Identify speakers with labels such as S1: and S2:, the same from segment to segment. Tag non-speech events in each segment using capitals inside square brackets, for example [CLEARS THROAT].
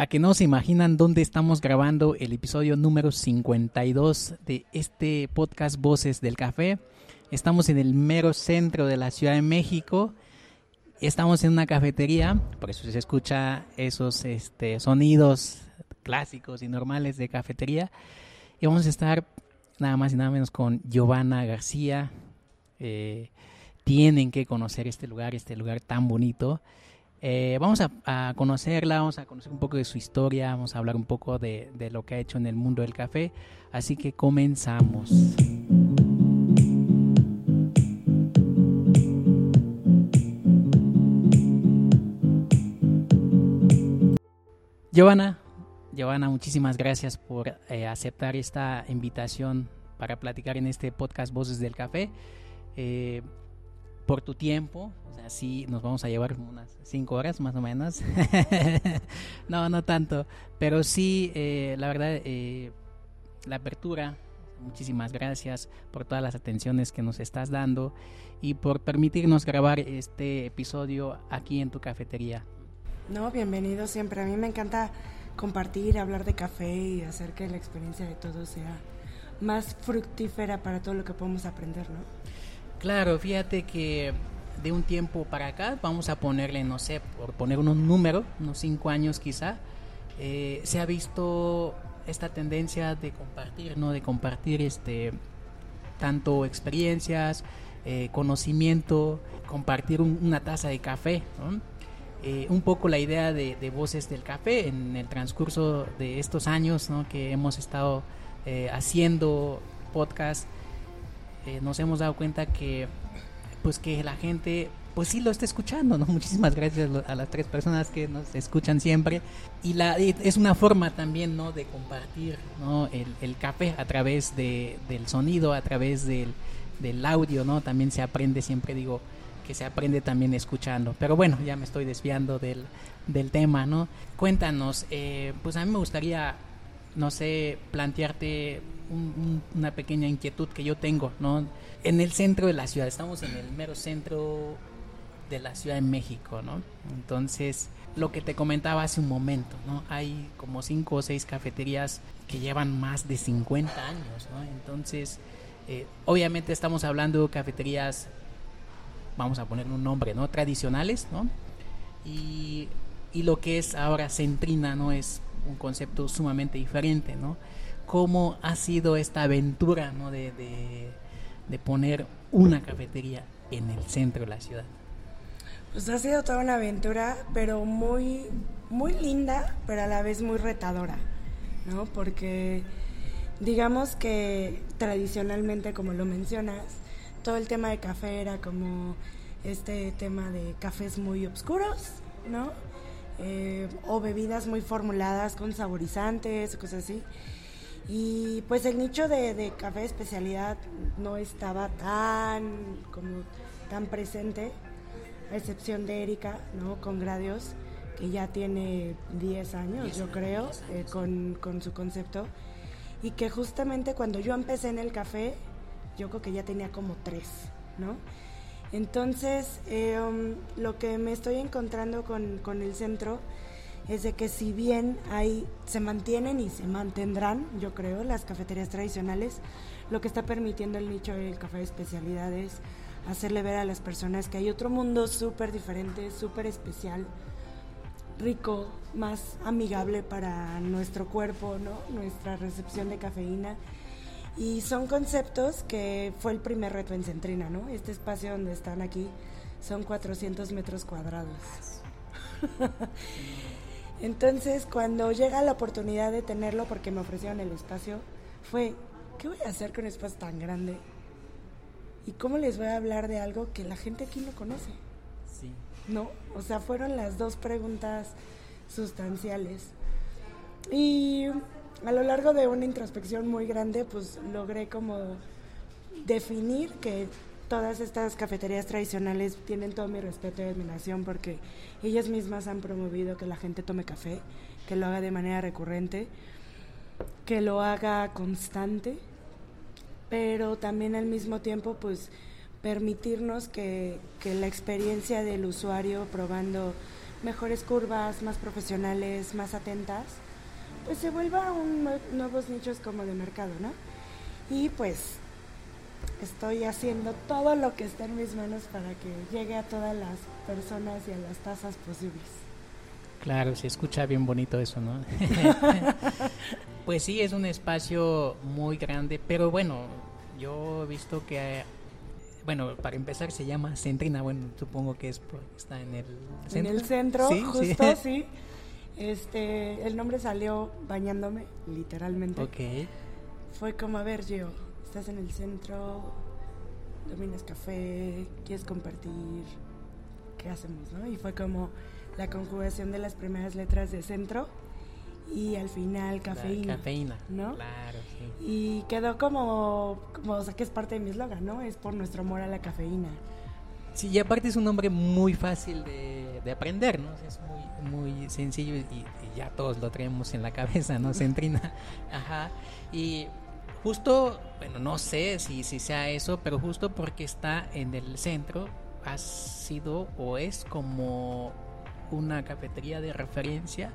S1: a que no se imaginan dónde estamos grabando el episodio número 52 de este podcast Voces del Café. Estamos en el mero centro de la Ciudad de México. Estamos en una cafetería, por eso se escucha esos este, sonidos clásicos y normales de cafetería. Y vamos a estar nada más y nada menos con Giovanna García. Eh, tienen que conocer este lugar, este lugar tan bonito. Eh, vamos a, conocerla, vamos a conocer un poco de su historia, vamos a hablar un poco de, lo que ha hecho en el mundo del café. Así que comenzamos. Giovanna, Giovanna, muchísimas gracias por eh, aceptar esta invitación para platicar en este podcast Voces del Café. Eh, por tu tiempo. O sea, sí, nos vamos a llevar unas cinco horas más o menos. [LAUGHS] no, no tanto. Pero sí, eh, la verdad, eh, la apertura. Muchísimas gracias por todas las atenciones que nos estás dando y por permitirnos grabar este episodio aquí en tu cafetería.
S2: No, bienvenido siempre. A mí me encanta compartir, hablar de café y hacer que la experiencia de todos sea más fructífera para todo lo que podemos aprender, ¿no?
S1: Claro, fíjate que de un tiempo para acá, vamos a ponerle, no sé, por poner un número, unos cinco años quizá, eh, se ha visto esta tendencia de compartir, ¿no? De compartir este tanto experiencias, eh, conocimiento, compartir una taza de café, eh, un poco la idea de, Voces del Café en el transcurso de estos años ¿no? que hemos estado haciendo podcast eh, nos hemos dado cuenta que pues que la gente pues sí lo está escuchando, ¿no? [LAUGHS] Muchísimas gracias a las tres personas que nos escuchan siempre. Y la es una forma también, ¿no? De compartir, ¿no? El, café a través de, del sonido, a través del, del, audio, ¿no? También se aprende, siempre digo que se aprende también escuchando. Pero bueno, ya me estoy desviando del, del tema, ¿no? Cuéntanos, eh, pues a mí me gustaría, no sé, plantearte una pequeña inquietud que yo tengo, ¿no? En el centro de la ciudad, estamos en el mero centro de la Ciudad de México, ¿no? Entonces, lo que te comentaba hace un momento, ¿no? Hay como cinco o seis cafeterías que llevan más de 50 años, ¿no? Entonces, eh, obviamente estamos hablando de cafeterías, vamos a poner un nombre, ¿no? Tradicionales, ¿no? Y, y lo que es ahora Centrina, ¿no? Es un concepto sumamente diferente, ¿no? Cómo ha sido esta aventura ¿no? de, de, poner una cafetería en el centro de la ciudad.
S2: Pues ha sido toda una aventura, pero muy, muy linda, pero a la vez muy retadora, ¿no? Porque digamos que tradicionalmente, como lo mencionas, todo el tema de café era como este tema de cafés muy oscuros, ¿no? Eh, o bebidas muy formuladas con saborizantes, cosas así. Y pues el nicho de, café de especialidad no estaba tan, como, tan presente, a excepción de Erika, ¿no? Con Gradios, que ya tiene 10 años, yo creo, eh, con, con su concepto. Y que justamente cuando yo empecé en el café, yo creo que ya tenía como 3, ¿no? Entonces, eh, um, lo que me estoy encontrando con, con el centro es de que si bien hay, se mantienen y se mantendrán, yo creo, las cafeterías tradicionales, lo que está permitiendo el nicho del café de especialidad es hacerle ver a las personas que hay otro mundo súper diferente, súper especial, rico, más amigable para nuestro cuerpo, ¿no? nuestra recepción de cafeína. Y son conceptos que fue el primer reto en Centrina, ¿no? Este espacio donde están aquí son 400 metros cuadrados. [LAUGHS] Entonces, cuando llega la oportunidad de tenerlo, porque me ofrecieron el espacio, fue, ¿qué voy a hacer con un espacio tan grande? ¿Y cómo les voy a hablar de algo que la gente aquí no conoce? Sí. ¿No? O sea, fueron las dos preguntas sustanciales. Y a lo largo de una introspección muy grande, pues logré como definir que todas estas cafeterías tradicionales tienen todo mi respeto y admiración porque ellas mismas han promovido que la gente tome café, que lo haga de manera recurrente, que lo haga constante, pero también al mismo tiempo pues permitirnos que, la experiencia del usuario probando mejores curvas, más profesionales, más atentas, pues se vuelva un nuevos nichos como de mercado, ¿no? Y pues estoy haciendo todo lo que está en mis manos para que llegue a todas las personas y a las tasas posibles.
S1: Claro, se escucha bien bonito eso, ¿no? [LAUGHS] pues sí, es un espacio muy grande, pero bueno, yo he visto que, bueno, para empezar se llama Centrina, bueno, supongo que es está en el
S2: centro. En el centro, justo, sí. [LAUGHS] Este, el nombre salió bañándome, literalmente.
S1: Ok.
S2: Fue como, a ver, Gio, estás en el centro, dominas café, quieres compartir, ¿qué hacemos, no? Y fue como la conjugación de las primeras letras de centro y al final cafeína.
S1: cafeína,
S2: ¿no?
S1: Claro, sí.
S2: Y quedó como, como, o sea, que es parte de mi eslogan, ¿no? Es por nuestro amor a la cafeína.
S1: Sí, y aparte es un nombre muy fácil de, de aprender, ¿no? Es muy, muy sencillo y, y, ya todos lo traemos en la cabeza, ¿no? Centrina. [LAUGHS] Ajá. Y Justo, bueno, no sé si, si sea eso, pero justo porque está en el centro, ha sido o es como una cafetería de referencia,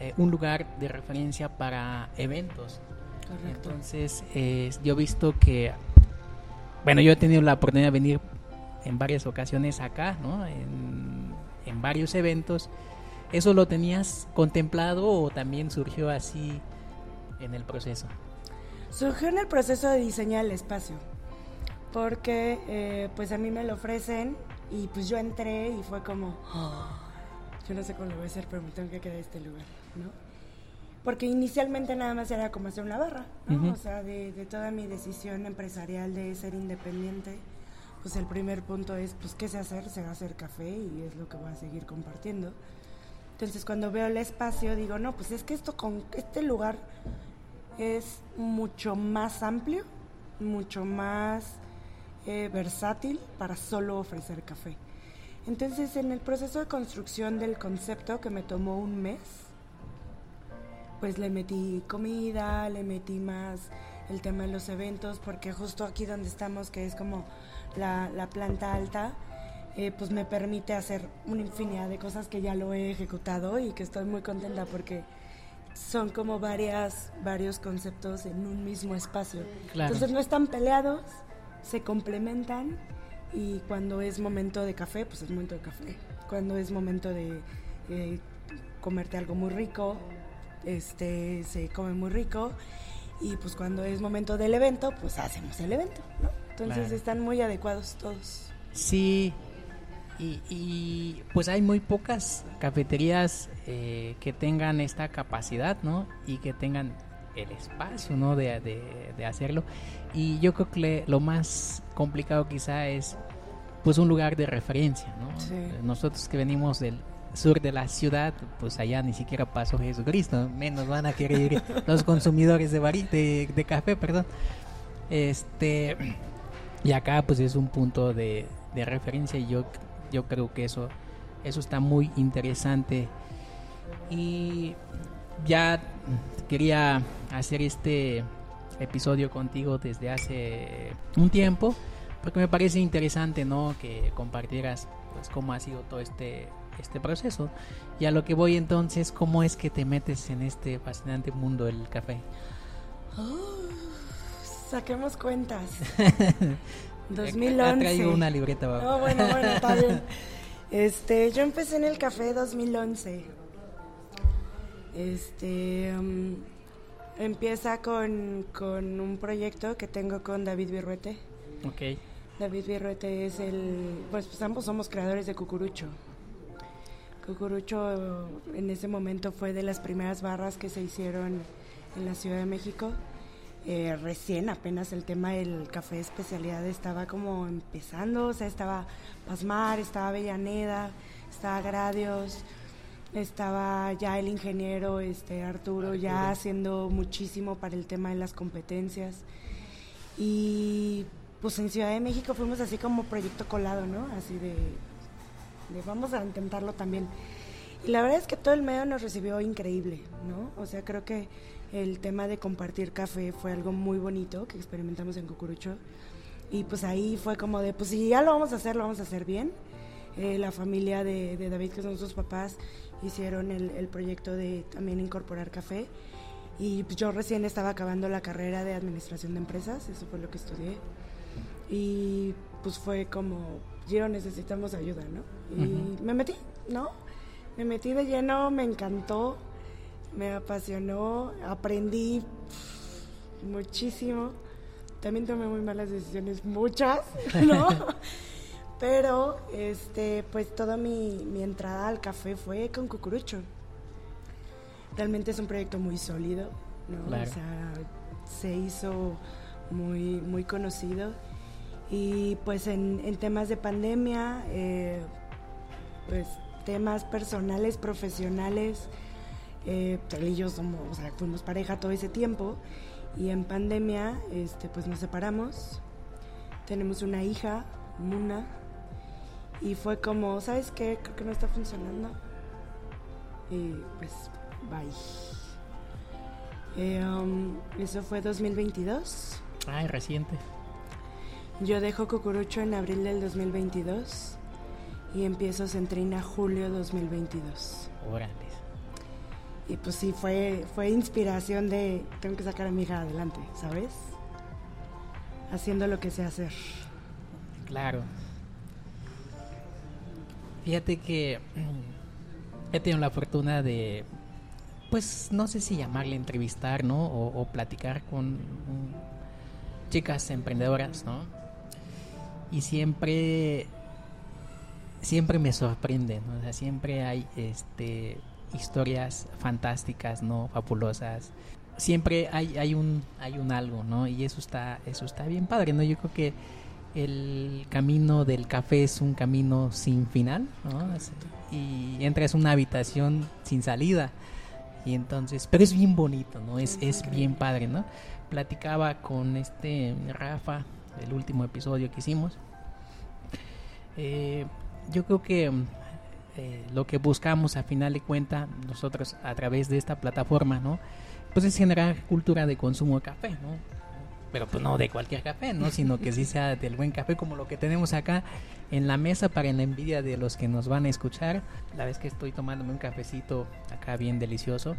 S1: eh, un lugar de referencia para eventos.
S2: Correcto.
S1: Entonces, eh, yo he visto que, bueno, yo he tenido la oportunidad de venir en varias ocasiones acá, ¿no? En, en varios eventos. ¿Eso lo tenías contemplado o también surgió así en el proceso?
S2: Surgió en el proceso de diseñar el espacio, porque eh, pues a mí me lo ofrecen y pues yo entré y fue como, oh, yo no sé cómo lo voy a hacer, pero me tengo que quedar en este lugar, ¿no? Porque inicialmente nada más era como hacer una barra, ¿no? Uh -huh. O sea, de, de, toda mi decisión empresarial de ser independiente, pues el primer punto es, pues, ¿qué sé hacer? Se va a hacer café y es lo que voy a seguir compartiendo. Entonces, cuando veo el espacio, digo, no, pues es que esto con este lugar es mucho más amplio, mucho más eh, versátil para solo ofrecer café. Entonces, en el proceso de construcción del concepto, que me tomó un mes, pues le metí comida, le metí más el tema de los eventos, porque justo aquí donde estamos, que es como la, la planta alta, eh, pues me permite hacer una infinidad de cosas que ya lo he ejecutado y que estoy muy contenta porque son como varias, varios conceptos en un mismo espacio.
S1: Claro.
S2: Entonces no están peleados, se complementan y cuando es momento de café, pues es momento de café. Cuando es momento de eh, comerte algo muy rico, este, se come muy rico y pues cuando es momento del evento, pues hacemos el evento, ¿no? Entonces
S1: Claro.
S2: están muy adecuados todos.
S1: Sí, y, y, pues hay muy pocas cafeterías eh, que tengan esta capacidad, ¿no? Y que tengan el espacio, ¿no? De, de- de hacerlo. Y yo creo que lo más complicado quizá es pues un lugar de referencia, ¿no?
S2: Sí.
S1: Nosotros que venimos del sur de la ciudad, pues allá ni siquiera pasó Jesucristo, menos van a querer ir [LAUGHS] los consumidores de, de, de café, perdón. Este, y acá pues es un punto de, de referencia y yo, yo creo que eso, eso está muy interesante. Y ya quería hacer este episodio contigo desde hace un tiempo porque me parece interesante no que compartieras pues cómo ha sido todo este este proceso y a lo que voy entonces cómo es que te metes en este fascinante mundo del café
S2: Saquemos cuentas. [LAUGHS]
S1: Ha
S2: 2011.
S1: traído una libreta
S2: No, bueno, bueno, está bien. [LAUGHS] Este, yo empecé en el café 2011. Este, um, empieza con, con un proyecto que tengo con David Birruete.
S1: ok
S2: David Birruete es el, pues, pues ambos somos creadores de Cucurucho. Cucurucho en ese momento fue de las primeras barras que se hicieron en la Ciudad de México. Eh, recién apenas el tema del café de especialidad estaba como empezando, o sea, estaba Pasmar, estaba Avellaneda, estaba Gradios, estaba ya el ingeniero este Arturo ya haciendo muchísimo para el tema de las competencias. Y pues en Ciudad de México fuimos así como proyecto colado, ¿no? Así de, de vamos a intentarlo también. Y la verdad es que todo el medio nos recibió increíble, ¿no? O sea, creo que el tema de compartir café fue algo muy bonito que experimentamos en Cucurucho. Y pues ahí fue como de, pues si ya lo vamos a hacer, lo vamos a hacer bien. eh, la familia de, de, David, que son sus papás, hicieron el, el, proyecto de también incorporar café. Y pues, yo recién estaba acabando la carrera de administración de empresas, eso fue lo que estudié. Y pues fue como, yo necesitamos ayuda, ¿no? Y me metí, ¿no? Me metí de lleno, me encantó, me apasionó, aprendí muchísimo. También tomé muy malas decisiones, muchas, [LAUGHS] ¿no? Pero, este, pues toda mi, mi entrada al café fue con Cucurucho. Realmente es un proyecto muy sólido, ¿no? O sea, se hizo muy, muy conocido. Y pues en, en temas de pandemia, eh, pues temas personales, profesionales, eh, él y yo somos, o sea, fuimos pareja todo ese tiempo y en pandemia, este, pues nos separamos. Tenemos una hija, Muna, y fue como, ¿sabes qué? Creo que no está funcionando. Y pues, bye. Eh, um, eso fue 2022.
S1: Ay, reciente.
S2: Yo dejo Cucurucho en abril del 2022 y empiezo Centrina julio 2022.
S1: Órale.
S2: Y pues sí, fue, fue inspiración de, tengo que sacar a mi hija adelante, ¿sabes? Haciendo lo que sé hacer.
S1: Claro. Fíjate que he tenido la fortuna de, pues no sé si llamarle entrevistar, ¿no? O, platicar con chicas emprendedoras, ¿no? Y siempre, siempre me sorprende, ¿no? O sea, siempre hay, este, historias fantásticas, ¿no? Fabulosas. Siempre hay, hay un hay un algo, ¿no? Y eso está eso está bien padre, ¿no? Yo creo que el camino del café es un camino sin final, ¿no? Y entras a una habitación sin salida. Y entonces, pero es bien bonito, ¿no? Es, es bien padre, ¿no? Platicaba con este Rafa, el último episodio que hicimos. Eh, yo creo que eh, lo que buscamos a final de cuenta nosotros a través de esta plataforma, ¿no? Pues es generar cultura de consumo de café, ¿no? Pero pues no de cualquier café, ¿no? [LAUGHS] Sino que sí sea del buen café como lo que tenemos acá en la mesa para la envidia de los que nos van a escuchar. La vez que estoy tomándome un cafecito acá bien delicioso.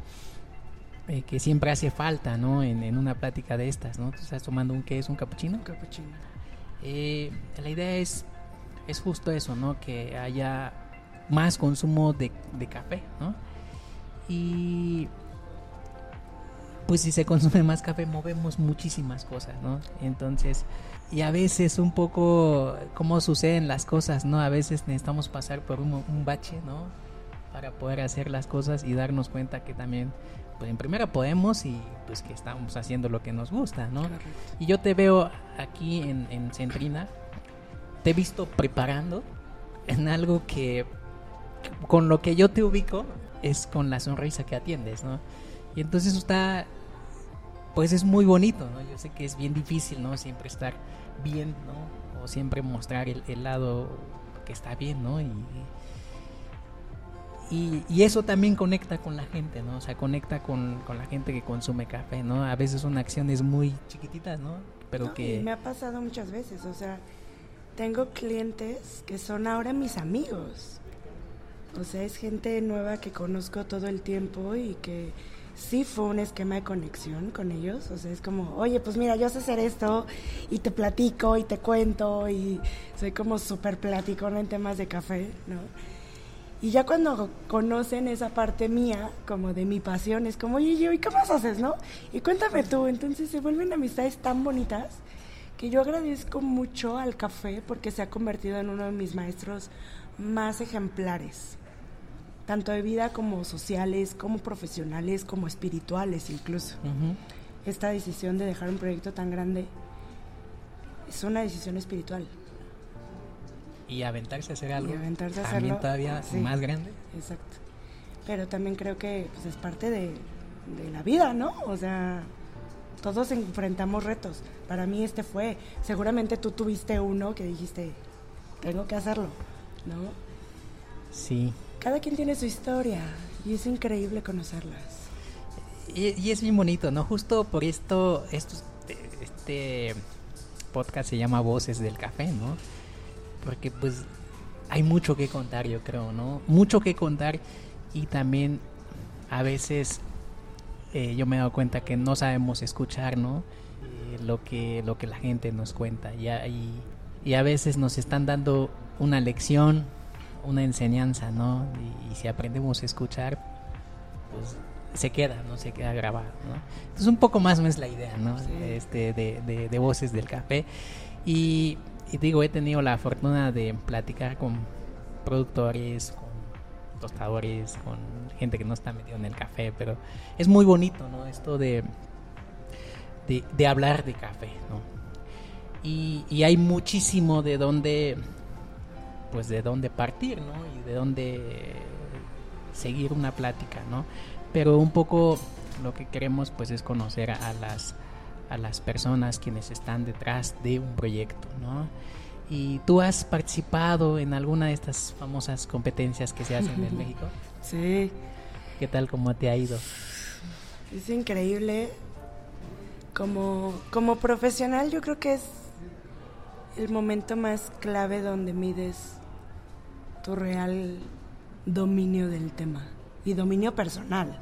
S1: Eh, que siempre hace falta, ¿no? En, una plática de estas, ¿no? estás tomando un qué es un capuchino.
S2: Un capuchino.
S1: Eh, la idea es es justo eso, ¿no? Que haya más consumo de, café, ¿no? Y pues si se consume más café movemos muchísimas cosas, ¿no? Entonces, y a veces un poco como suceden las cosas, ¿no? A veces necesitamos pasar por un, bache, ¿no? Para poder hacer las cosas y darnos cuenta que también, pues en primera podemos y pues que estamos haciendo lo que nos gusta, ¿no? Y yo te veo aquí en, en Centrina, te he visto preparando en algo que con lo que yo te ubico es con la sonrisa que atiendes, ¿no? Y entonces eso está, pues es muy bonito, ¿no? Yo sé que es bien difícil, ¿no? Siempre estar bien, ¿no? O siempre mostrar el, lado que está bien, ¿no? Y, y, eso también conecta con la gente, ¿no? O sea, conecta con, con, la gente que consume café, ¿no? A veces son acciones muy chiquititas, ¿no? Pero que...
S2: me ha pasado muchas veces, o sea, tengo clientes que son ahora mis amigos. O sea, es gente nueva que conozco todo el tiempo y que sí fue un esquema de conexión con ellos. O sea, es como, oye, pues mira, yo sé hacer esto y te platico y te cuento y soy como súper platicona en temas de café, ¿no? Y ya cuando conocen esa parte mía, como de mi pasión, es como, oye, yo, ¿y qué más haces, no? Y cuéntame tú. Entonces se vuelven amistades tan bonitas que yo agradezco mucho al café porque se ha convertido en uno de mis maestros más ejemplares tanto de vida como sociales, como profesionales, como espirituales incluso. Esta decisión de dejar un proyecto tan grande es una decisión espiritual.
S1: Y aventarse a hacer algo
S2: y aventarse a
S1: también todavía más grande.
S2: Exacto. Pero también creo que pues, es parte de, de la vida, ¿no? O sea, todos enfrentamos retos. Para mí este fue, seguramente tú tuviste uno que dijiste, tengo que hacerlo, ¿no?
S1: Sí,
S2: cada quien tiene su historia y es increíble conocerlas.
S1: Y, es bien bonito, ¿no? Justo por esto, esto, este podcast se llama Voces del Café, ¿no? Porque pues hay mucho que contar, yo creo, ¿no? Mucho que contar y también a veces eh, yo me he dado cuenta que no sabemos escuchar, ¿no? Eh, lo, que, lo que la gente nos cuenta y, y, y, a veces nos están dando una lección, una enseñanza, ¿no? Y, si aprendemos a escuchar, pues se queda, ¿no? Se queda grabado, ¿no? Entonces un poco más es la idea, ¿no? Este, de, de, de Voces del Café. Y y digo, he tenido la fortuna de platicar con productores, con tostadores, con gente que no está metido en el café, pero es muy bonito, ¿no? Esto de, de, hablar de café, ¿no? Y, y, hay muchísimo de dónde, pues de dónde partir, ¿no? Y de dónde seguir una plática, ¿no? Pero un poco lo que queremos, pues, es conocer a las a las personas quienes están detrás de un proyecto, ¿no? ¿Y tú has participado en alguna de estas famosas competencias que se hacen en México?
S2: Sí.
S1: ¿Qué tal, cómo te ha ido?
S2: Es increíble. Como, como profesional yo creo que es el momento más clave donde mides tu real dominio del tema y dominio personal,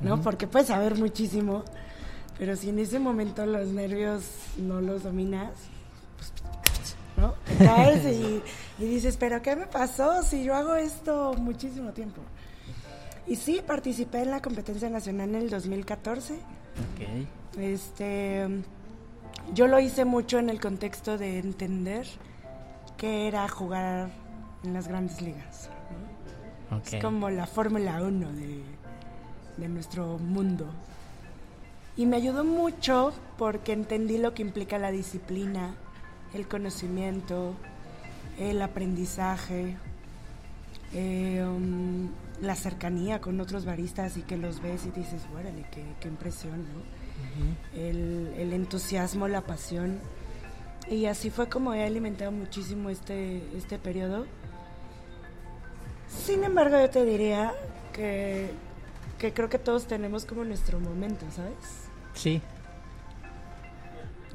S2: ¿no? Porque puedes saber muchísimo, pero si en ese momento los nervios no los dominas, pues, ¿no? Te caes [LAUGHS] y, dices, pero ¿qué me pasó si yo hago esto muchísimo tiempo? Y sí, participé en la competencia nacional en el 2014. Okay. Este, yo lo hice mucho en el contexto de entender qué era jugar en las grandes ligas. Es como la Fórmula 1 de, de nuestro mundo. Y me ayudó mucho porque entendí lo que implica la disciplina, el conocimiento, el aprendizaje, eh, um, la cercanía con otros baristas y que los ves y dices, órale, qué, qué impresión, ¿no? El, el, entusiasmo, la pasión. Y así fue como he alimentado muchísimo este, este periodo. Sin embargo, yo te diría que, que creo que todos tenemos como nuestro momento, ¿sabes?
S1: Sí.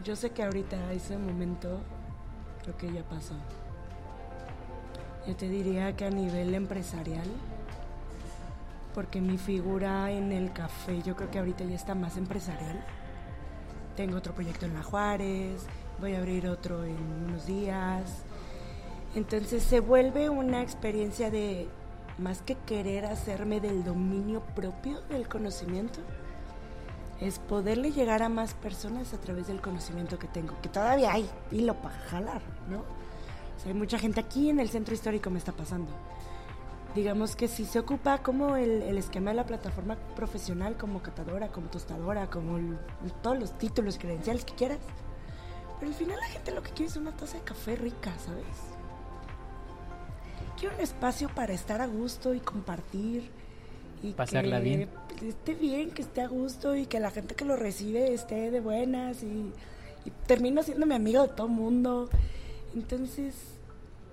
S2: Yo sé que ahorita ese momento creo que ya pasó. Yo te diría que a nivel empresarial, porque mi figura en el café yo creo que ahorita ya está más empresarial. Tengo otro proyecto en La Juárez, voy a abrir otro en unos días. Entonces se vuelve una experiencia de más que querer hacerme del dominio propio del conocimiento, es poderle llegar a más personas a través del conocimiento que tengo, que todavía hay hilo para jalar, ¿no? O sea, hay mucha gente aquí en el centro histórico me está pasando. Digamos que si se ocupa como el, esquema de la plataforma profesional, como catadora, como tostadora, como todos los títulos, credenciales que quieras. Pero al final la gente lo que quiere es una taza de café rica, ¿sabes? Quiero un espacio para estar a gusto y compartir
S1: y pasarla bien.
S2: Esté bien, que esté a gusto y que la gente que lo recibe esté de buenas y, termino siendo mi amigo de todo el mundo. Entonces,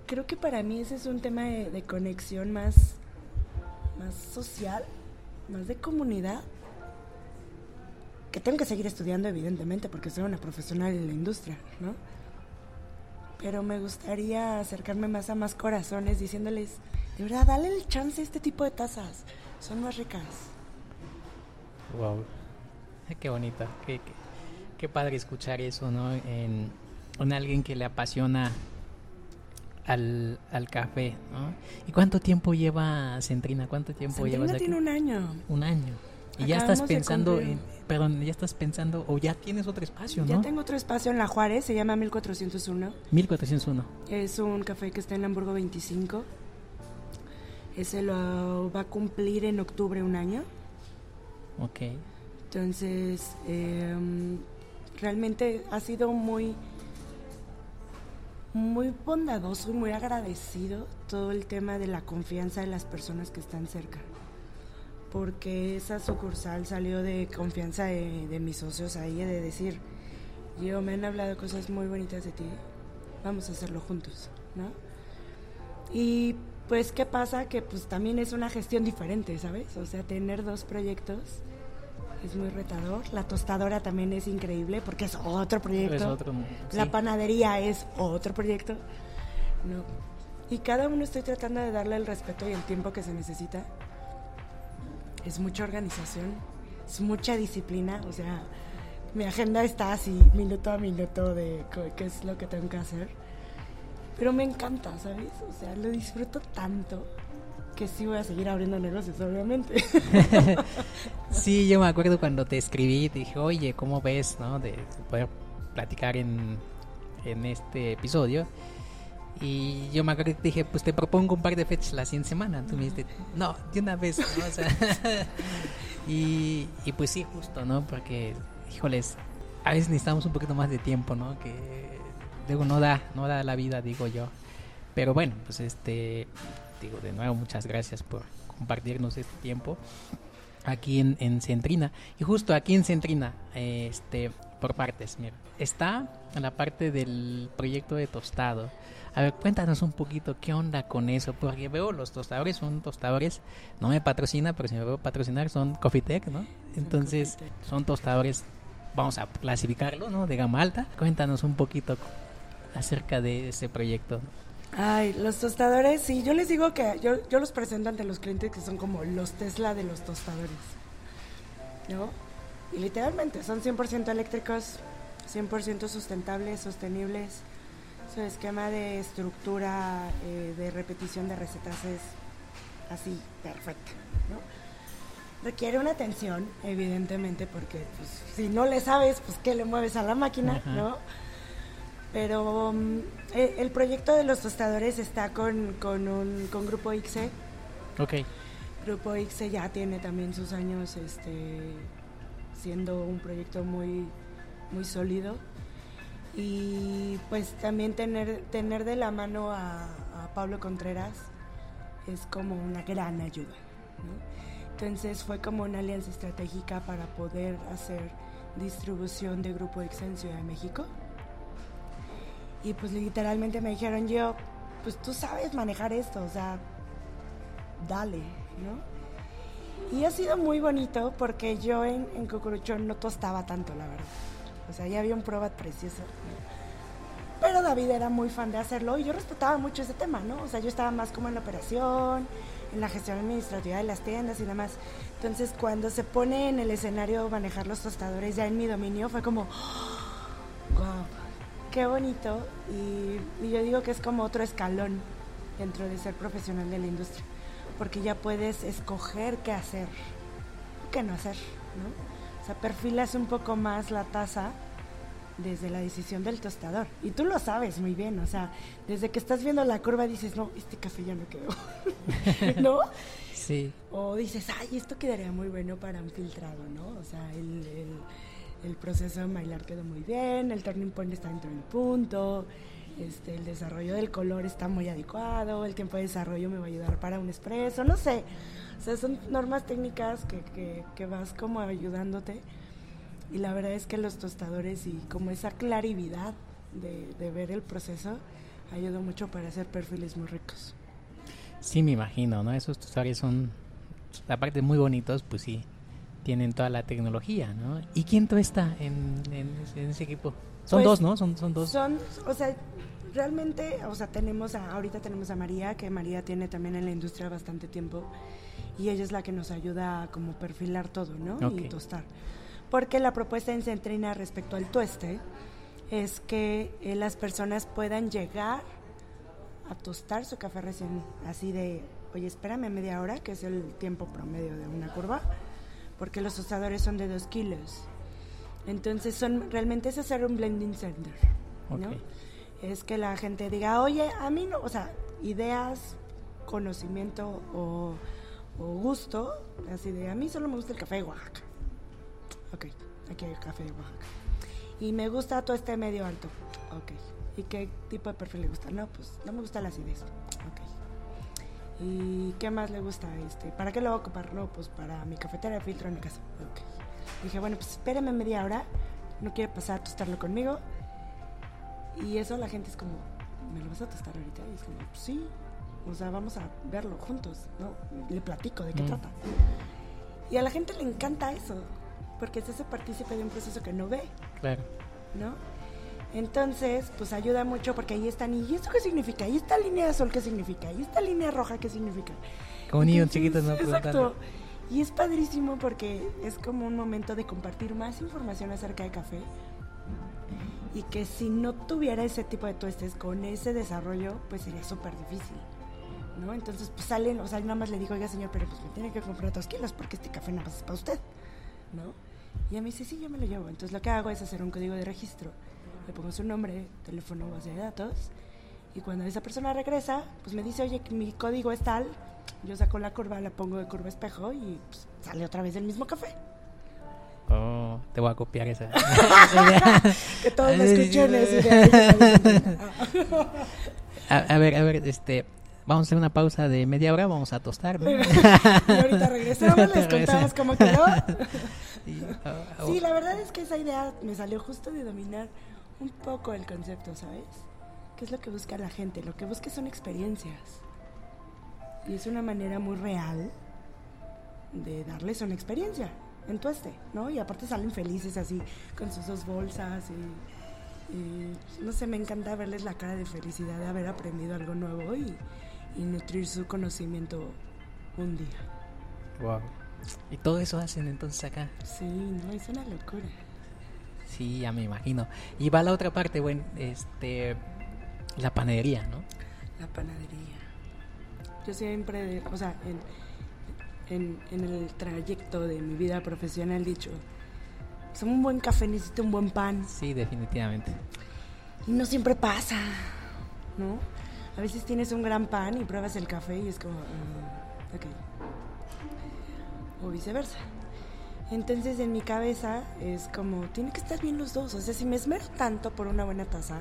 S2: creo que para mí ese es un tema de, conexión más, más social, más de comunidad, que tengo que seguir estudiando evidentemente porque soy una profesional en la industria, ¿no? Pero me gustaría acercarme más a más corazones diciéndoles, de verdad, dale el chance a este tipo de tazas son más ricas.
S1: Wow, [LAUGHS] qué bonita, qué, qué, padre escuchar eso, ¿no? En, alguien que le apasiona al, al, café, ¿no? ¿Y cuánto tiempo lleva Centrina? ¿Cuánto tiempo
S2: Centrina
S1: llevas aquí?
S2: tiene un año.
S1: Un año. Y ya estás pensando en, perdón, ya estás pensando, o ya tienes otro espacio, ¿no?
S2: Ya tengo otro espacio en La Juárez, se llama 1401.
S1: 1401.
S2: Es un café que está en Hamburgo 25. Ese lo va a cumplir en octubre un año.
S1: Ok.
S2: Entonces, em, realmente ha sido muy, muy bondadoso y muy agradecido todo el tema de la confianza de las personas que están cerca. Porque esa sucursal salió de confianza de, de mis socios ahí, de decir, yo me han hablado cosas muy bonitas de ti, vamos a hacerlo juntos, ¿no? Y pues qué pasa que pues también es una gestión diferente, ¿sabes? O sea, tener dos proyectos es muy retador. La tostadora también es increíble porque es otro proyecto. La panadería es otro proyecto. No. y cada uno estoy tratando de darle el respeto y el tiempo que se necesita. Es mucha organización, es mucha disciplina, o sea, mi agenda está así minuto a minuto de qué es lo que tengo que hacer. Pero me encanta, ¿sabes? O sea, lo disfruto tanto que sí voy a seguir abriendo negocios, obviamente. [LAUGHS]
S1: sí, yo me acuerdo cuando te escribí te dije, oye, ¿cómo ves, no? De poder platicar en, en este episodio. Y yo me acuerdo que dije, pues te propongo un par de fechas la siguiente semana. Tú me dijiste, no, de una vez, [LAUGHS] y, y pues sí, justo, ¿no? Porque, híjoles, a veces necesitamos un poquito más de tiempo, ¿no? Que digo, no da, no da la vida, digo yo. Pero bueno, pues este, digo, de nuevo, muchas gracias por compartirnos este tiempo aquí en, en Centrina. Y justo aquí en Centrina, este, por partes, mira, está en la parte del proyecto de tostado. A ver, cuéntanos un poquito qué onda con eso, porque veo los tostadores son tostadores, no me patrocina, pero si me veo patrocinar son Coffee Tech, ¿no? Entonces son tostadores, vamos a clasificarlo, ¿no? De gama alta. Cuéntanos un poquito acerca de ese proyecto.
S2: Ay, los tostadores, sí, yo les digo que yo, yo los presento ante los clientes que son como los Tesla de los tostadores, ¿no? Y literalmente son 100% eléctricos, 100% sustentables, sostenibles. Su esquema de estructura, eh, de repetición de recetas es así, perfecta, ¿no? Requiere una atención, evidentemente, porque pues, si no le sabes, pues qué le mueves a la máquina, ¿no? Pero mm, e, el proyecto de los tostadores está con, con, un, con Grupo ICE.
S1: Ok.
S2: Grupo ICE ya tiene también sus años este, siendo un proyecto muy, muy sólido. Y pues también tener, tener de la mano a, Pablo Contreras es como una gran ayuda. Entonces fue como una alianza estratégica para poder hacer distribución de Grupo ICE en Ciudad de México y pues literalmente me dijeron yo, pues tú sabes manejar esto, o sea, dale, ¿no? Y ha sido muy bonito porque yo en, en Cucuruchón no tostaba tanto, la verdad. O sea, ya había un prueba precioso. Pero David era muy fan de hacerlo y yo respetaba mucho ese tema, ¿no? O sea, yo estaba más como en la operación, en la gestión administrativa de las tiendas y demás. Entonces, cuando se pone en el escenario manejar los tostadores ya en mi dominio, fue como, qué bonito y, yo digo que es como otro escalón dentro de ser profesional de la industria, porque ya puedes escoger qué hacer, qué no hacer, ¿no? O sea, perfilas un poco más la taza desde la decisión del tostador. Y tú lo sabes muy bien, o sea, desde que estás viendo la curva dices, no, este café ya no quedó, [LAUGHS] ¿no?
S1: Sí.
S2: O dices, ay, esto quedaría muy bueno para un filtrado, ¿no? O sea, el el proceso de bailar quedó muy bien, el turning point está dentro del punto, este, el desarrollo del color está muy adecuado, el tiempo de desarrollo me va a ayudar para un expreso, no sé. O sea, son normas técnicas que, que, vas como ayudándote. Y la verdad es que los tostadores y como esa claridad de, de ver el proceso ayudó mucho para hacer perfiles muy ricos.
S1: Sí, me imagino, ¿no? Esos tostadores son, aparte muy bonitos, pues sí, tienen toda la tecnología, ¿no? ¿Y quién tú está en, ese equipo? Son pues, dos, ¿no? Son, son dos.
S2: Son, o sea, realmente, o sea, tenemos a, ahorita tenemos a María, que María tiene también en la industria bastante tiempo y ella es la que nos ayuda a como perfilar todo, ¿no? Y tostar. Porque la propuesta en Centrina respecto al tueste es que eh, las personas puedan llegar a tostar su café recién así de, oye, espérame media hora, que es el tiempo promedio de una curva porque los tostadores son de 2 kilos. Entonces, son realmente es hacer un blending center, ¿no? Es que la gente diga, oye, a mí no, o sea, ideas, conocimiento o, gusto, así de, a mí solo me gusta el café de Oaxaca. Ok, aquí hay el café de Oaxaca. Y me gusta todo este medio alto. Ok. ¿Y qué tipo de perfil le gusta? No, pues no me gusta la acidez. ¿Y qué más le gusta? este ¿Para qué lo voy a ocupar? No, pues para mi cafetera de filtro en mi casa. Dije, bueno, pues espérame media hora. No quiere pasar a tostarlo conmigo. Y eso la gente es como, ¿me lo vas a tostar ahorita? Y es como, pues sí. O sea, vamos a verlo juntos, ¿no? Le platico de qué mm. trata. Y a la gente le encanta eso. Porque es ese partícipe de un proceso que no ve.
S1: Claro.
S2: ¿No? Entonces, pues ayuda mucho porque ahí están, ¿y esto qué significa? ¿Y esta línea azul qué significa? ¿Y esta línea roja qué significa?
S1: Como niños chiquitos, ¿no?
S2: Exacto. Y es padrísimo porque es como un momento de compartir más información acerca de café. Y que si no tuviera ese tipo de tuestes con ese desarrollo, pues sería súper difícil. ¿no? Entonces, pues salen, o sea, nada más le digo, oiga, señor, pero pues me tiene que comprar dos kilos porque este café nada más es para usted, ¿no? Y a mí dice, sí, yo me lo llevo. Entonces, lo que hago es hacer un código de registro. Le pongo su nombre, teléfono, base de datos. Y cuando esa persona regresa, pues me dice, oye, mi código es tal. Yo saco la curva, la pongo de curva espejo y pues, sale otra vez el mismo café.
S1: Oh, te voy a copiar esa. [LAUGHS] [LAUGHS]
S2: que todos me escuchen. [LAUGHS]
S1: a, a ver, a ver, este, Vamos a hacer una pausa de media hora, vamos a tostar.
S2: y ahorita regresamos, les contamos cómo quedó. Ah, sí, la verdad es que esa idea me salió justo de dominar un poco el concepto, ¿sabes? ¿Qué es lo que busca la gente? Lo que busca son experiencias. Y es una manera muy real de darles una experiencia en tueste, ¿no? Y aparte salen felices así, con sus dos bolsas y, no sé, me encanta verles la cara de felicidad de haber aprendido algo nuevo y, y nutrir su conocimiento un día.
S1: Wow. ¿Y todo eso hacen entonces acá?
S2: Sí, no, es una locura.
S1: Sí, ya me imagino. Y va la otra parte, bueno, este, la panadería, ¿no?
S2: La panadería. Yo siempre, o sea, en, en, el trayecto de mi vida profesional dicho, pues un buen café necesita un buen pan.
S1: Sí, definitivamente.
S2: Y no siempre pasa, ¿no? A veces tienes un gran pan y pruebas el café y es como, mm, ok. O viceversa. Entonces en mi cabeza es como, tiene que estar bien los dos. O sea, si me esmero tanto por una buena taza,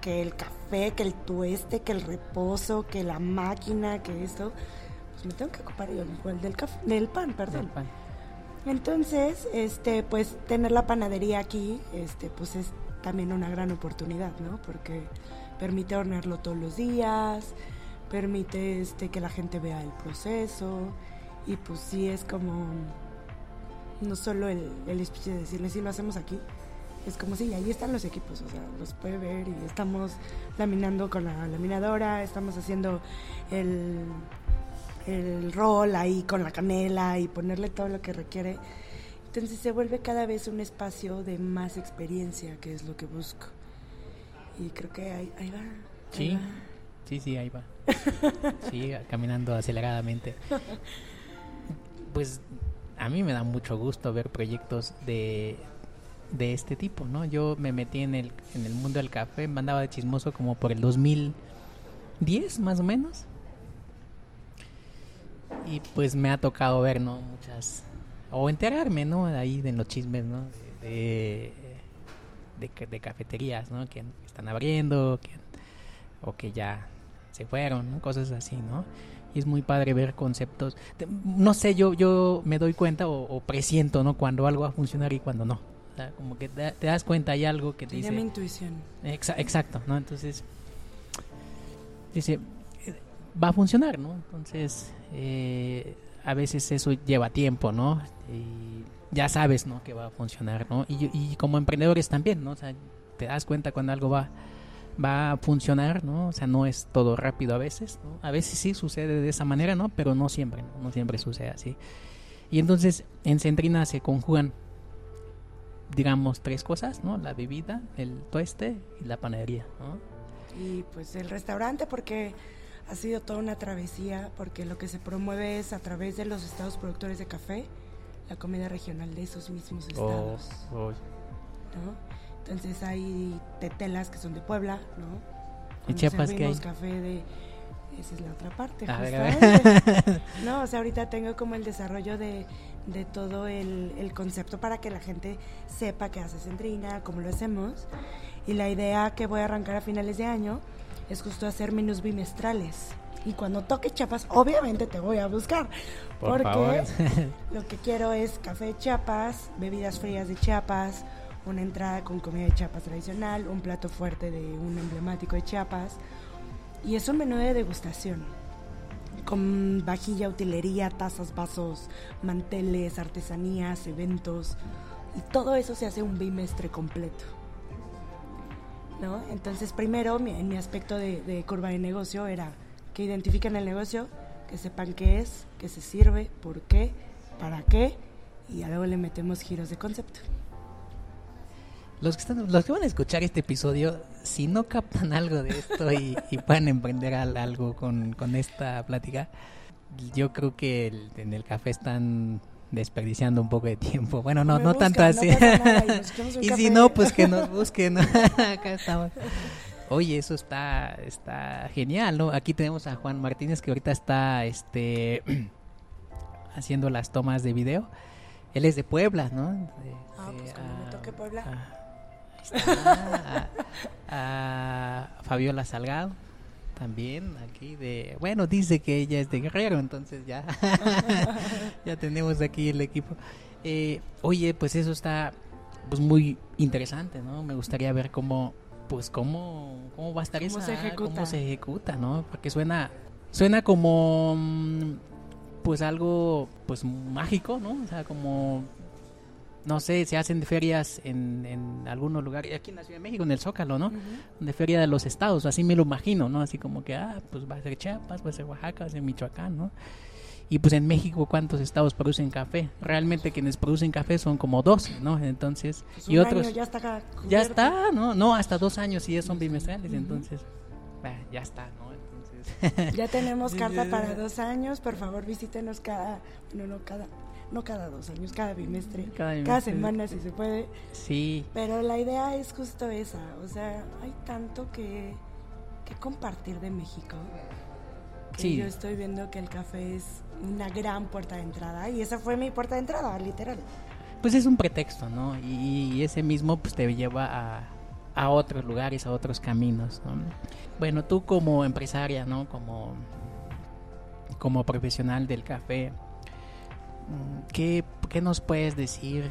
S2: que el café, que el tueste, que el reposo, que la máquina, que esto, pues me tengo que ocupar igual del, café, del pan, perdón. Del pan. Entonces, este, pues tener la panadería aquí, este, pues es también una gran oportunidad, ¿no? Porque permite hornearlo todos los días, permite este, que la gente vea el proceso y pues sí es como no solo el, el de decirle si lo hacemos aquí, es como si ahí están los equipos, o sea, los puede ver y estamos laminando con la laminadora, estamos haciendo el, el rol ahí con la canela y ponerle todo lo que requiere. Entonces se vuelve cada vez un espacio de más experiencia, que es lo que busco. Y creo que ahí, ahí va.
S1: sí, sí, sí, ahí va. [LAUGHS] sí, caminando aceleradamente. Pues a mí me da mucho gusto ver proyectos de, de este tipo, ¿no? Yo me metí en el, en el mundo del café, me andaba de chismoso como por el 2010 más o menos. Y pues me ha tocado ver, ¿no? Muchas... O enterarme, ¿no? Ahí de los chismes, ¿no? De, de, cafeterías, ¿no? Que están abriendo, que, o que ya se fueron, cosas así, ¿no? Y es muy padre ver conceptos. No sé, yo yo me doy cuenta o, presiento, ¿no? Cuando algo va a funcionar y cuando no. O sea, como que te, das cuenta, hay algo que te dice...
S2: llama intuición.
S1: exacto, ¿no? Entonces, dice, va a funcionar, ¿no? Entonces, eh, a veces eso lleva tiempo, ¿no? Y ya sabes, ¿no? Que va a funcionar, ¿no? Y, y como emprendedores también, ¿no? O sea, te das cuenta cuando algo va, va a funcionar, ¿no? O sea, no es todo rápido a veces, ¿no? A veces sí sucede de esa manera, ¿no? Pero no siempre, no, siempre sucede así. Y entonces en Centrina se conjugan, digamos, tres cosas, ¿no? La bebida, el tueste y la panadería, ¿no?
S2: Y pues el restaurante porque ha sido toda una travesía, porque lo que se promueve es a través de los estados productores de café, la comida regional de esos mismos oh, estados. Oh. ¿no? Entonces hay tetelas que son de Puebla, ¿no?
S1: ¿Y Chiapas qué hay?
S2: café de... Esa es la otra parte, justamente. [LAUGHS] no, o sea, ahorita tengo como el desarrollo de, de todo el, el, concepto para que la gente sepa qué hace Centrina, cómo lo hacemos. Y la idea que voy a arrancar a finales de año es justo hacer menús bimestrales. Y cuando toque Chiapas, obviamente te voy a buscar.
S1: Por porque
S2: lo que quiero es café de Chiapas, bebidas frías de Chiapas, una entrada con comida de Chiapas tradicional, un plato fuerte de un emblemático de Chiapas. Y es un menú de degustación, con vajilla, utilería, tazas, vasos, manteles, artesanías, eventos. Y todo eso se hace un bimestre completo. ¿no? Entonces, primero, en mi aspecto de, curva de negocio era que identifiquen el negocio, que sepan qué es, qué se sirve, por qué, para qué, y luego le metemos giros de concepto.
S1: Los que, están, los que van a escuchar este episodio, si no captan algo de esto y, pueden emprender algo con, con, esta plática, yo creo que en el café están desperdiciando un poco de tiempo. Bueno, no, no tanto así. [LAUGHS] y, si no, pues que nos busquen. [LAUGHS] Acá estamos. Oye, eso está está genial, ¿no? Aquí tenemos a Juan Martínez que ahorita está este [CLEARS THROAT] haciendo las tomas de video. Él es de Puebla, ¿no?
S2: ah, pues cuando me toque Puebla.
S1: a [LAUGHS] Fabiola Salgado también aquí de bueno dice que ella es de Guerrero entonces ya [LAUGHS] ya tenemos aquí el equipo. Eh, oye pues eso está pues muy interesante no me gustaría ver cómo pues cómo cómo va a estar
S2: ¿Cómo se ejecuta?
S1: cómo se ejecuta no porque suena suena como mm, pues algo pues mágico no o sea como no sé, se hacen ferias en, en algunos lugares, aquí en la Ciudad de México, en el Zócalo, ¿no? De feria de los estados, así me lo imagino, ¿no? Así como que, ah, pues va a ser Chiapas, va a ser Oaxaca, va a ser Michoacán, ¿no? Y pues en México, ¿cuántos estados producen café? Realmente quienes producen café son como 12, ¿no? Entonces,
S2: pues
S1: y otros...
S2: ya está
S1: Ya está, ¿no? No, hasta dos años y ya son bimestrales, entonces, ya está, ¿no?
S2: Entonces... Ya tenemos [LAUGHS] carta para dos años, por favor visítenos cada, no, no, cada, no cada dos años, cada bimestre, cada, semana si se puede.
S1: Sí.
S2: Pero la idea es justo esa, o sea, hay tanto que, que compartir de México. sí. Yo estoy viendo que el café es una gran puerta de entrada y esa fue mi puerta de entrada, literal.
S1: Pues es un pretexto, ¿no? Y, ese mismo pues te lleva a, a otros lugares, a otros caminos, ¿no? Bueno, tú como empresaria, ¿no? Como, como profesional del café, ¿Qué, nos puedes decir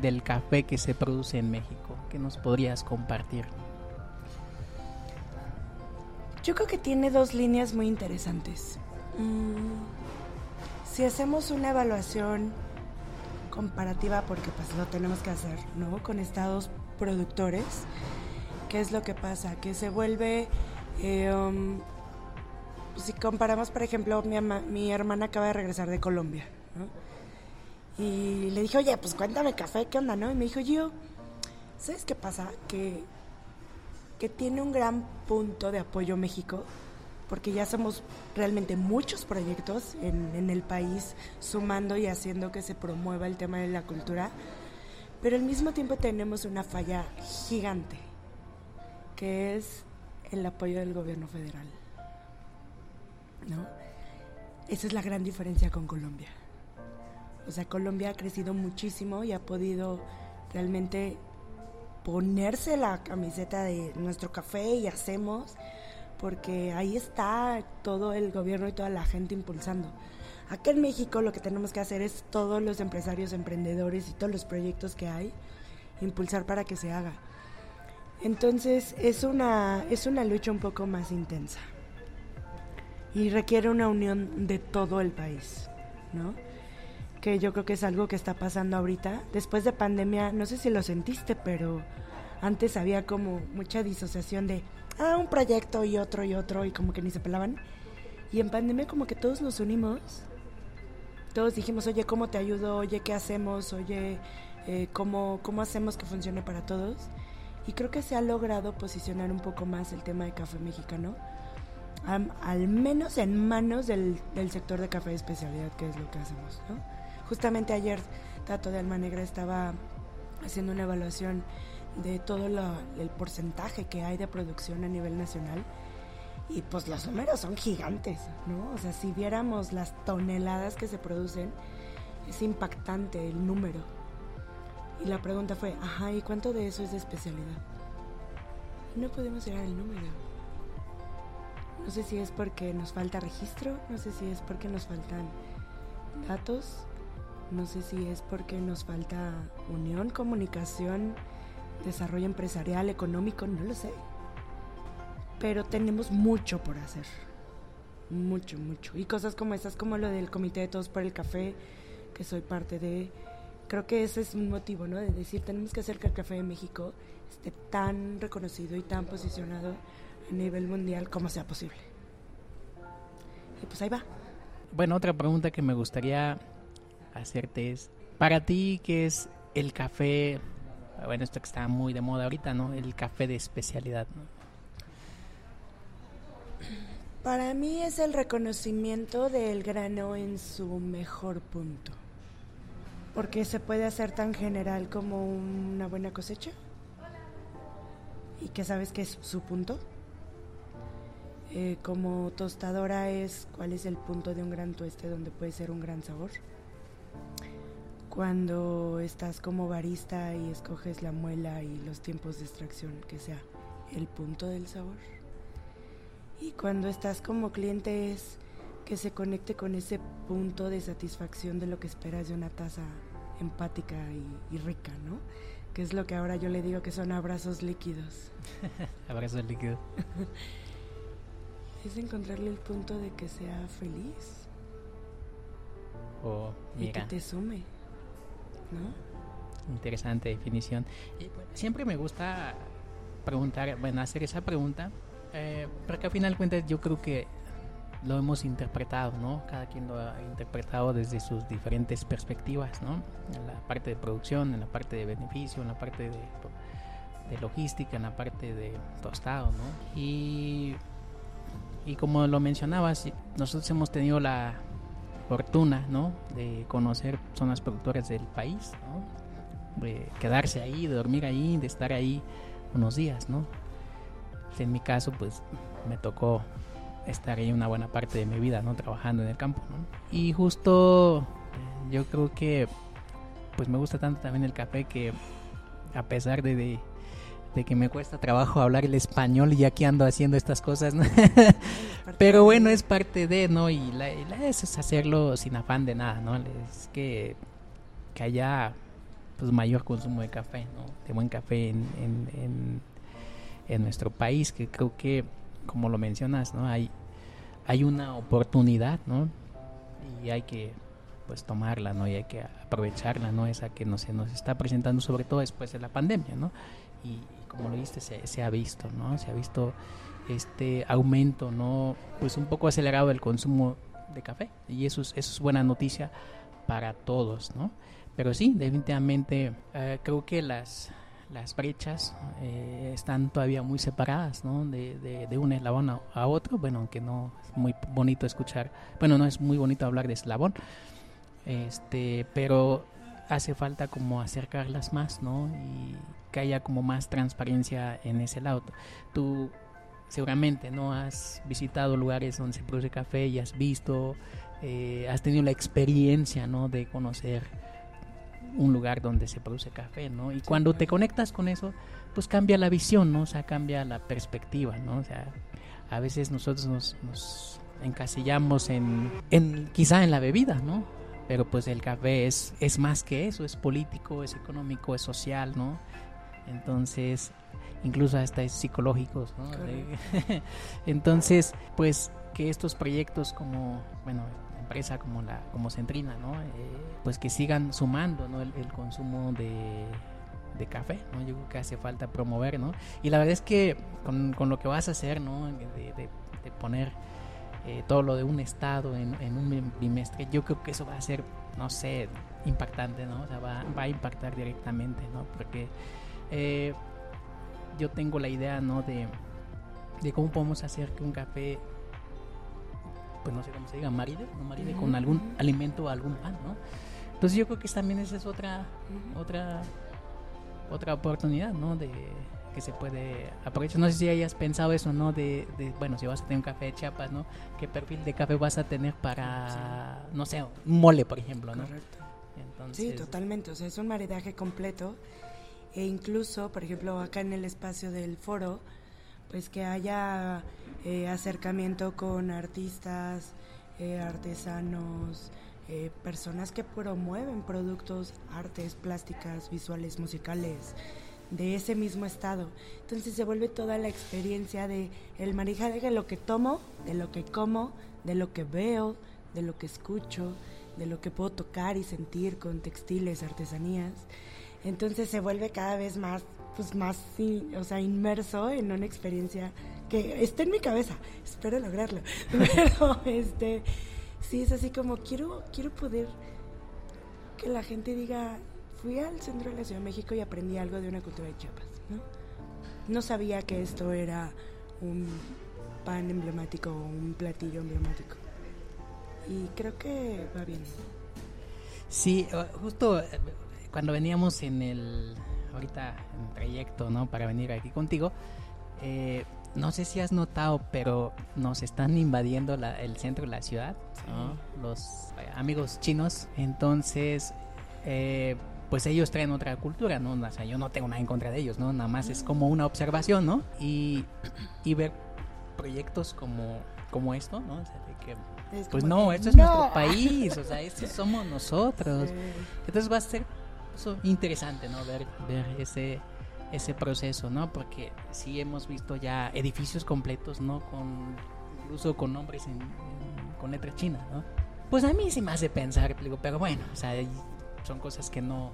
S1: del café que se produce en México? ¿Qué nos podrías compartir?
S2: Yo creo que tiene dos líneas muy interesantes. Mm, si hacemos una evaluación comparativa, porque pues lo tenemos que hacer, ¿no? Con estados productores, ¿qué es lo que pasa? Que se vuelve... Eh, um, si comparamos, por ejemplo, mi, mi hermana acaba de regresar de Colombia, y le dije, oye, pues cuéntame café, ¿qué onda, no? Y me dijo, yo, ¿sabes qué pasa? Que, que tiene un gran punto de apoyo México, porque ya somos realmente muchos proyectos en, en el país sumando y haciendo que se promueva el tema de la cultura, pero al mismo tiempo tenemos una falla gigante, que es el apoyo del gobierno federal. ¿No? Esa es la gran diferencia con Colombia. O sea, Colombia ha crecido muchísimo y ha podido realmente ponerse la camiseta de nuestro café y hacemos, porque ahí está todo el gobierno y toda la gente impulsando. Acá en México lo que tenemos que hacer es todos los empresarios, emprendedores y todos los proyectos que hay, impulsar para que se haga. Entonces es una, es una lucha un poco más intensa y requiere una unión de todo el país, ¿no? Que yo creo que es algo que está pasando ahorita. Después de pandemia, no sé si lo sentiste, pero antes había como mucha disociación de, ah, un proyecto y otro y otro y como que ni se pelaban. Y en pandemia como que todos nos unimos. Todos dijimos, oye, ¿cómo te ayudo? Oye, ¿qué hacemos? Oye, eh, ¿cómo, ¿cómo hacemos que funcione para todos? Y creo que se ha logrado posicionar un poco más el tema de café mexicano, al menos en manos del, del sector de café de especialidad, que es lo que hacemos, ¿no? Justamente ayer Tato de Alma Negra estaba haciendo una evaluación de todo el porcentaje que hay de producción a nivel nacional y pues los números son gigantes, ¿no? O sea, si viéramos las toneladas que se producen, es impactante el número. Y la pregunta fue, ajá, ¿y cuánto de eso es de especialidad? No podemos llegar al número. No sé si es porque nos falta registro, no sé si es porque nos faltan datos, no sé si es porque nos falta unión, comunicación, desarrollo empresarial, económico, no lo sé. Pero tenemos mucho por hacer. Mucho, mucho. Y cosas como esas, como lo del Comité de Todos por el Café, que soy parte de creo que ese es un motivo, ¿no? De decir, tenemos que hacer que el café de México esté tan reconocido y tan posicionado a nivel mundial como sea posible. Y pues ahí va.
S1: Bueno, otra pregunta que me gustaría hacerte es, para ti, ¿qué es el café? Bueno, esto que está muy de moda ahorita, ¿no? El café de especialidad, ¿no?
S2: Para mí es el reconocimiento del grano en su mejor punto. Porque se puede hacer tan general como una buena cosecha. Y que sabes que es su punto. Eh, como tostadora es cuál es el punto de un gran tueste donde puede ser un gran sabor. Cuando estás como barista y escoges la muela y los tiempos de extracción, que sea el punto del sabor. Y cuando estás como cliente es que se conecte con ese punto de satisfacción de lo que esperas de una taza empática y, rica, ¿no? Que es lo que ahora yo le digo que son abrazos líquidos. [LAUGHS]
S1: abrazos líquidos. [LAUGHS]
S2: es encontrarle el punto de que sea feliz.
S1: Oh,
S2: y que te sume, ¿no?
S1: Interesante definición. siempre me gusta preguntar, bueno, hacer esa pregunta eh, porque al final de cuentas yo creo que lo hemos interpretado, ¿no? Cada quien lo ha interpretado desde sus diferentes perspectivas, ¿no? En la parte de producción, en la parte de beneficio, en la parte de, logística, en la parte de tostado, ¿no? Y, y como lo mencionabas, nosotros hemos tenido la fortuna, ¿no? De conocer zonas productoras del país, ¿no? De quedarse ahí, de dormir ahí, de estar ahí unos días, ¿no? en mi caso, pues me tocó estar ahí una buena parte de mi vida, ¿no? Trabajando en el campo, Y justo yo creo que pues me gusta tanto también el café que a pesar de, que me cuesta trabajo hablar el español y aquí ando haciendo estas cosas, Pero bueno, es parte de, ¿no? Y la, es hacerlo sin afán de nada, ¿no? Es que, que haya pues mayor consumo de café, ¿no? De buen café en en nuestro país, que creo que, como lo mencionas, ¿no? Hay, hay una oportunidad, ¿no? Y hay que pues tomarla, ¿no? Y hay que aprovecharla, ¿no? Esa que nos, se nos está presentando sobre todo después de la pandemia, ¿no? Y, como lo viste, se, se, ha visto, ¿no? Se ha visto este aumento, ¿no? Pues un poco acelerado del consumo de café y eso es, eso es buena noticia para todos, ¿no? Pero sí, definitivamente eh, creo que las, las brechas eh, están todavía muy separadas ¿no? de, de, un eslabón a, otro, bueno, aunque no es muy bonito escuchar, bueno, no es muy bonito hablar de eslabón, este, pero hace falta como acercarlas más, ¿no? Y que haya como más transparencia en ese lado. Tú seguramente no has visitado lugares donde se produce café y has visto, eh, has tenido la experiencia, ¿no? De conocer un lugar donde se produce café, ¿no? Y cuando te conectas con eso, pues cambia la visión, ¿no? O sea, cambia la perspectiva, ¿no? O sea, a veces nosotros nos, encasillamos en, en, quizá en la bebida, ¿no? Pero pues el café es, es más que eso, es político, es económico, es social, ¿no? Entonces, incluso hasta es psicológico, ¿no? [LAUGHS] Entonces, pues que estos proyectos como, bueno, empresa como la como Centrina, ¿no? Eh, pues que sigan sumando ¿no? el, consumo de, de, café, ¿no? Yo creo que hace falta promover, ¿no? Y la verdad es que con, con lo que vas a hacer, ¿no? De, de, poner eh, todo lo de un estado en, en, un bimestre, yo creo que eso va a ser, no sé, impactante, ¿no? O sea, va, va a impactar directamente, ¿no? Porque eh, yo tengo la idea, ¿no? De, de cómo podemos hacer que un café pues no sé cómo se diga, maride, no maride con algún alimento o algún pan, ¿no? Entonces yo creo que también esa es otra, otra, otra oportunidad, ¿no? De que se puede aprovechar. No sé si hayas pensado eso, ¿no? De, de, bueno, si vas a tener un café de Chiapas, ¿no? ¿Qué perfil de café vas a tener para, no sé, un mole, por ejemplo, ¿no?
S2: Correcto. Entonces... Sí, totalmente. O sea, es un maridaje completo. E incluso, por ejemplo, acá en el espacio del foro, pues que haya eh, acercamiento con artistas, eh, artesanos, eh, personas que promueven productos, artes, plásticas, visuales, musicales de ese mismo estado. Entonces se vuelve toda la experiencia de el maridaje de lo que tomo, de lo que como, de lo que veo, de lo que escucho de lo que puedo tocar y sentir con textiles, artesanías. Entonces se vuelve cada vez más, pues más, o sea, inmerso en una experiencia que está en mi cabeza. Espero lograrlo. [LAUGHS] Pero este, sí es así como quiero, quiero poder que la gente diga, fui al centro de la Ciudad de México y aprendí algo de una cultura de Chiapas, ¿no? No sabía que esto era un pan emblemático o un platillo emblemático. Y creo que va bien.
S1: Sí, justo eh, cuando veníamos en el, ahorita en trayecto, ¿no? Para venir aquí contigo, eh, no sé si has notado, pero nos están invadiendo el centro de la ciudad, los eh, amigos chinos. Entonces, pues ellos traen otra cultura, ¿no? O sea, yo no tengo nada en contra de ellos, ¿no? Nada más es como una observación, ¿no? Y, y ver proyectos como, como esto, ¿no? O sea, de que pues no, esto es nuestro país, o sea, estos somos nosotros. [LAUGHS] Entonces va a ser interesante, ¿no? Ver, ver ese, ese proceso, ¿no? Porque sí hemos visto ya edificios completos, ¿no? Con, incluso con nombres en, con letra china, ¿no? Pues a mí sí me hace pensar, digo, pero bueno, o sea, son cosas que no,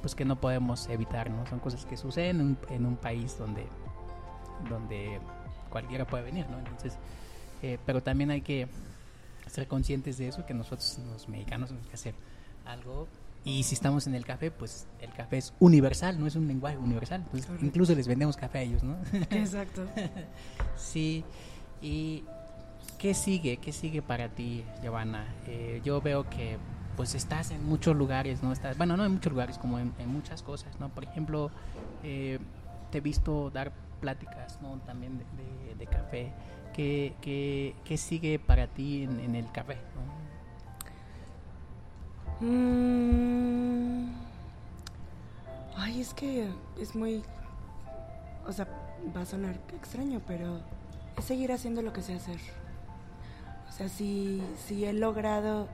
S1: pues que no podemos evitar, ¿no? Son cosas que suceden en, en un país donde, donde cualquiera puede venir, ¿no? Entonces, eh, pero también hay que ser conscientes de eso, que nosotros los mexicanos tenemos que hacer algo. Y si estamos en el café, pues el café es universal, no es un lenguaje universal. incluso les vendemos café a ellos, ¿no?
S2: Exacto. [LAUGHS]
S1: sí. ¿Y qué sigue? ¿Qué sigue para ti, Giovanna? Eh, yo veo que pues estás en muchos lugares, ¿no? Estás, bueno, no en muchos lugares, como en, muchas cosas, ¿no? Por ejemplo, eh, te he visto dar pláticas, ¿no? También de café. ¿Qué, sigue para ti en, el café?
S2: Mm. Ay, es que es muy... O sea, va a sonar extraño, pero es seguir haciendo lo que sé hacer. O sea, si, si he logrado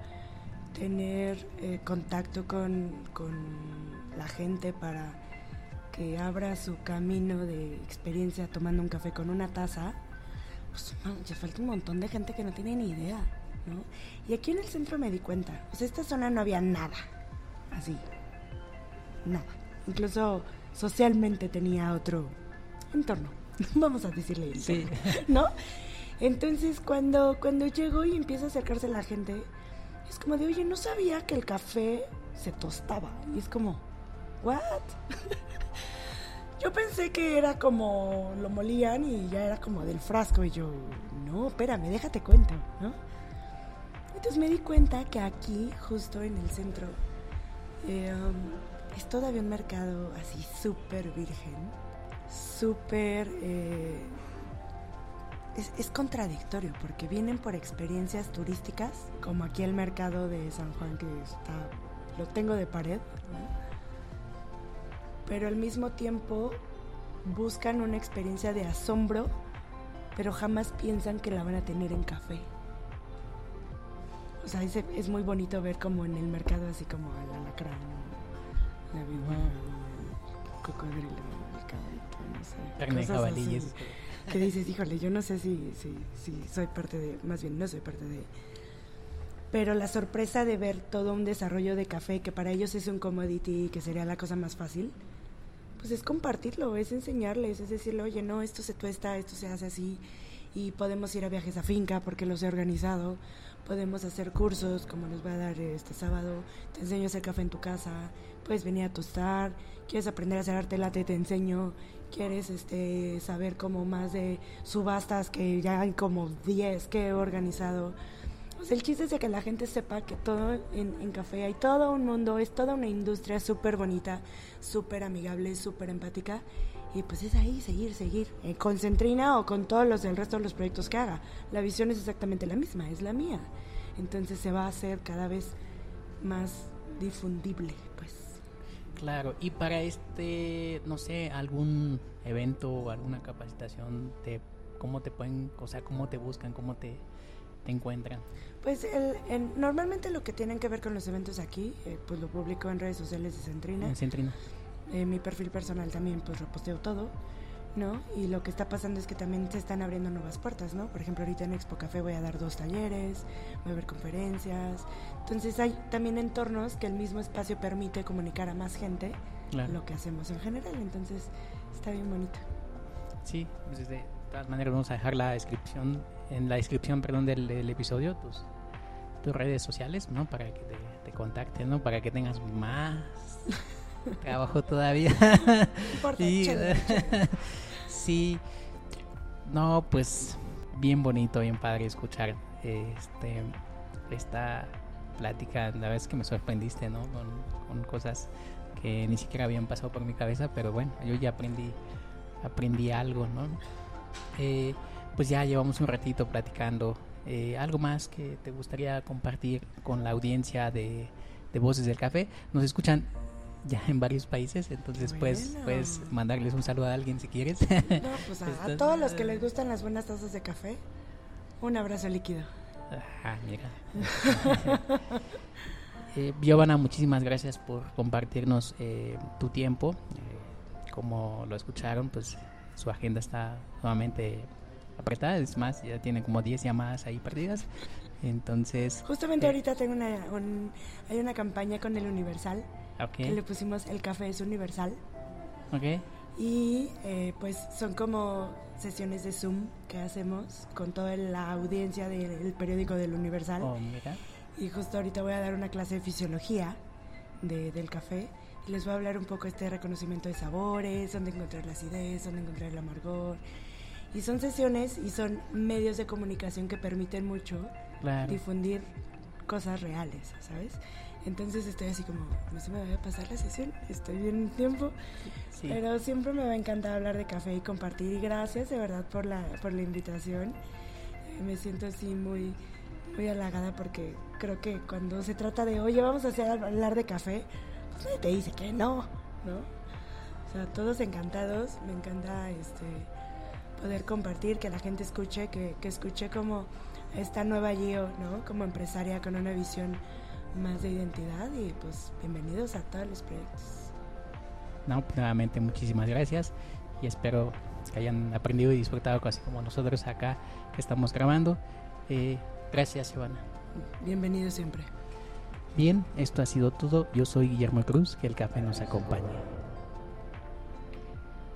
S2: tener eh, contacto con, con la gente para que abra su camino de experiencia tomando un café con una taza, pues ya falta un montón de gente que no tiene ni idea, ¿no? Y aquí en el centro me di cuenta, o sea, esta zona no había nada, así, nada. Incluso socialmente tenía otro entorno, [LAUGHS] vamos a decirle sí. ¿no? Entonces cuando, cuando llego y empieza a acercarse la gente, es como de, oye, no sabía que el café se tostaba. Y es como, ¿what? [LAUGHS] Yo pensé que era como lo molían y ya era como del frasco y yo, no, espérame, déjate cuenta, ¿no? Entonces me di cuenta que aquí, justo en el centro, eh, um, es todavía un mercado así súper virgen, súper... Eh, es, es, contradictorio porque vienen por experiencias turísticas, como aquí el mercado de San Juan que está, lo tengo de pared, ¿no? pero al mismo tiempo buscan una experiencia de asombro, pero jamás piensan que la van a tener en café. O sea, es, muy bonito ver como en el mercado, así como el alacrán, la víbora, el cocodrilo, el cabrito, no sé. Que dices, híjole, yo no sé si, si, si soy parte de, más bien no soy parte de pero la sorpresa de ver todo un desarrollo de café que para ellos es un commodity que sería la cosa más fácil pues es compartirlo, es enseñarles, es decirle, oye, no, esto se tuesta, esto se hace así, y podemos ir a viajes a finca porque los he organizado, podemos hacer cursos como nos va a dar este sábado, te enseño a hacer café en tu casa, puedes venir a tostar, quieres aprender a hacer arte latte, te enseño, quieres este saber como más de subastas que ya hay como 10 que he organizado pues el chiste es de que la gente sepa que todo en, café hay todo un mundo, es toda una industria súper bonita, súper amigable, súper empática. Y pues es ahí, seguir, seguir. Eh, con Centrina o con todos los del resto de los proyectos que haga. La visión es exactamente la misma, es la mía. Entonces se va a hacer cada vez más difundible.
S1: Claro, y para este, no sé, algún evento o alguna capacitación, te, ¿cómo te pueden, o sea, cómo te buscan, cómo te, te encuentran?
S2: Pues el, normalmente lo que tienen que ver con los eventos aquí, eh, pues lo publico en redes sociales de Centrina.
S1: En Centrina.
S2: En mi perfil personal también pues reposteo todo. ¿No? Y lo que está pasando es que también se están abriendo nuevas puertas, ¿no? Por ejemplo, ahorita en Expo Café voy a dar dos talleres, voy a ver conferencias. Entonces hay también entornos que el mismo espacio permite comunicar a más gente lo que hacemos en general. Entonces está bien bonito.
S1: Sí, pues de todas maneras vamos a dejar la descripción, en la descripción, perdón, del, episodio, tus, tus redes sociales, ¿no? Para que te, te contacten, ¿no? Para que tengas más [LAUGHS] trabajo todavía. [LAUGHS] y, [LAUGHS] sí, no, pues bien bonito, bien padre escuchar este esta plática. La vez que me sorprendiste, ¿no? Con, cosas que ni siquiera habían pasado por mi cabeza, pero bueno, yo ya aprendí aprendí algo, ¿no? Eh, pues ya llevamos un ratito platicando. Eh, ¿Algo más que te gustaría compartir con la audiencia de, de Voces del Café? Nos escuchan ya en varios países, entonces pues puedes mandarles un saludo a alguien si quieres.
S2: No, [LAUGHS] pues a, todos los que les gustan las buenas tazas de café, un abrazo líquido.
S1: Ah, mira. [LAUGHS] eh, Giovanna, muchísimas gracias por compartirnos eh, tu tiempo. Eh, como lo escucharon, pues su agenda está nuevamente apretada, es más, ya tiene como 10 llamadas ahí perdidas. Entonces...
S2: Justamente eh, ahorita tengo una, hay una campaña con el Universal que le pusimos El café es universal.
S1: Okay.
S2: Y eh, pues son como sesiones de Zoom que hacemos con toda la audiencia del periódico del Universal.
S1: Oh, mira.
S2: Y justo ahorita voy a dar una clase de fisiología de, del café y les voy a hablar un poco este reconocimiento de sabores, dónde encontrar la acidez, dónde encontrar el amargor. Y son sesiones y son medios de comunicación que permiten mucho difundir cosas reales, ¿sabes? Entonces estoy así como, no sé me voy a pasar la sesión, estoy bien en tiempo, pero siempre me va a encantar hablar de café y compartir. Y gracias de verdad por la, por la invitación. Me siento así muy, muy halagada porque creo que cuando se trata de, oye, vamos a hacer hablar de café, pues nadie te dice que no, ¿no? O sea, todos encantados, me encanta este poder compartir, que la gente escuche, que, que escuche como esta nueva Gio, ¿no? Como empresaria con una visión más de identidad y pues bienvenidos a todos los proyectos.
S1: No, pues, nuevamente muchísimas gracias y espero que hayan aprendido y disfrutado casi como nosotros acá que estamos grabando. Eh, gracias, Ivana.
S2: Bienvenido siempre.
S1: Bien, esto ha sido todo. Yo soy Guillermo Cruz, que el café nos acompañe.